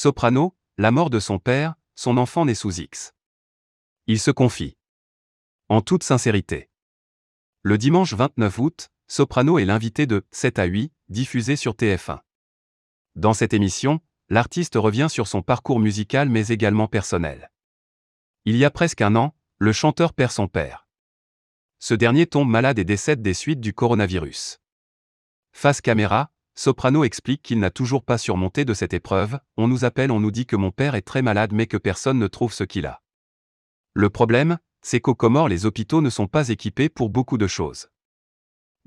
Soprano, la mort de son père, son enfant né sous X. Il se confie. En toute sincérité. Le dimanche 29 août, Soprano est l'invité de 7 à 8, diffusé sur TF1. Dans cette émission, l'artiste revient sur son parcours musical mais également personnel. Il y a presque un an, le chanteur perd son père. Ce dernier tombe malade et décède des suites du coronavirus. Face caméra, Soprano explique qu'il n'a toujours pas surmonté de cette épreuve, on nous appelle, on nous dit que mon père est très malade mais que personne ne trouve ce qu'il a. Le problème, c'est qu'aux Comores les hôpitaux ne sont pas équipés pour beaucoup de choses.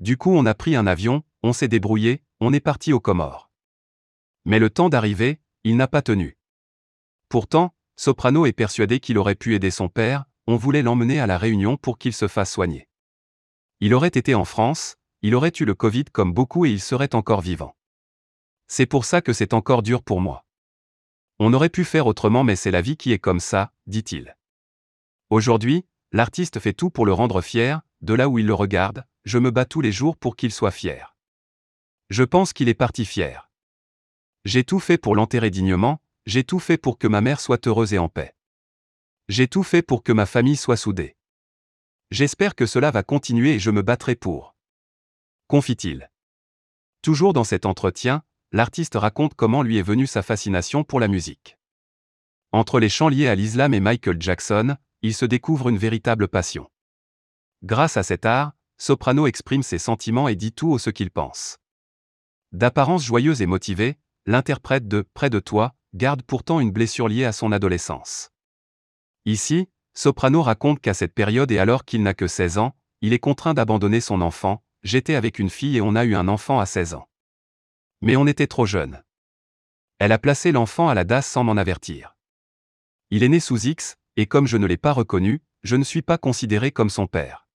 Du coup on a pris un avion, on s'est débrouillé, on est parti aux Comores. Mais le temps d'arriver, il n'a pas tenu. Pourtant, Soprano est persuadé qu'il aurait pu aider son père, on voulait l'emmener à la Réunion pour qu'il se fasse soigner. Il aurait été en France, il aurait eu le Covid comme beaucoup et il serait encore vivant. C'est pour ça que c'est encore dur pour moi. On aurait pu faire autrement mais c'est la vie qui est comme ça, dit-il. Aujourd'hui, l'artiste fait tout pour le rendre fier, de là où il le regarde, je me bats tous les jours pour qu'il soit fier. Je pense qu'il est parti fier. J'ai tout fait pour l'enterrer dignement, j'ai tout fait pour que ma mère soit heureuse et en paix. J'ai tout fait pour que ma famille soit soudée. J'espère que cela va continuer et je me battrai pour. Confie-t-il. Toujours dans cet entretien, l'artiste raconte comment lui est venue sa fascination pour la musique. Entre les chants liés à l'islam et Michael Jackson, il se découvre une véritable passion. Grâce à cet art, Soprano exprime ses sentiments et dit tout au ce qu'il pense. D'apparence joyeuse et motivée, l'interprète de Près de toi garde pourtant une blessure liée à son adolescence. Ici, Soprano raconte qu'à cette période et alors qu'il n'a que 16 ans, il est contraint d'abandonner son enfant, j'étais avec une fille et on a eu un enfant à 16 ans. Mais on était trop jeune. Elle a placé l'enfant à la DAS sans m'en avertir. Il est né sous X, et comme je ne l'ai pas reconnu, je ne suis pas considéré comme son père.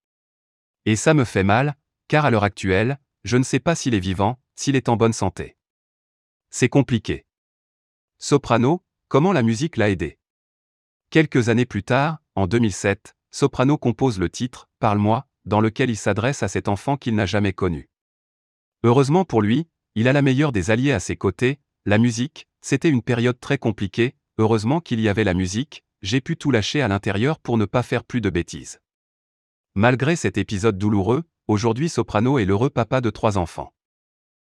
Et ça me fait mal, car à l'heure actuelle, je ne sais pas s'il est vivant, s'il est en bonne santé. C'est compliqué. Soprano, comment la musique l'a aidé? Quelques années plus tard, en 2007, Soprano compose le titre Parle-moi, dans lequel il s'adresse à cet enfant qu'il n'a jamais connu. Heureusement pour lui, il a la meilleure des alliés à ses côtés, la musique, c'était une période très compliquée, heureusement qu'il y avait la musique, j'ai pu tout lâcher à l'intérieur pour ne pas faire plus de bêtises. Malgré cet épisode douloureux, aujourd'hui Soprano est l'heureux papa de trois enfants.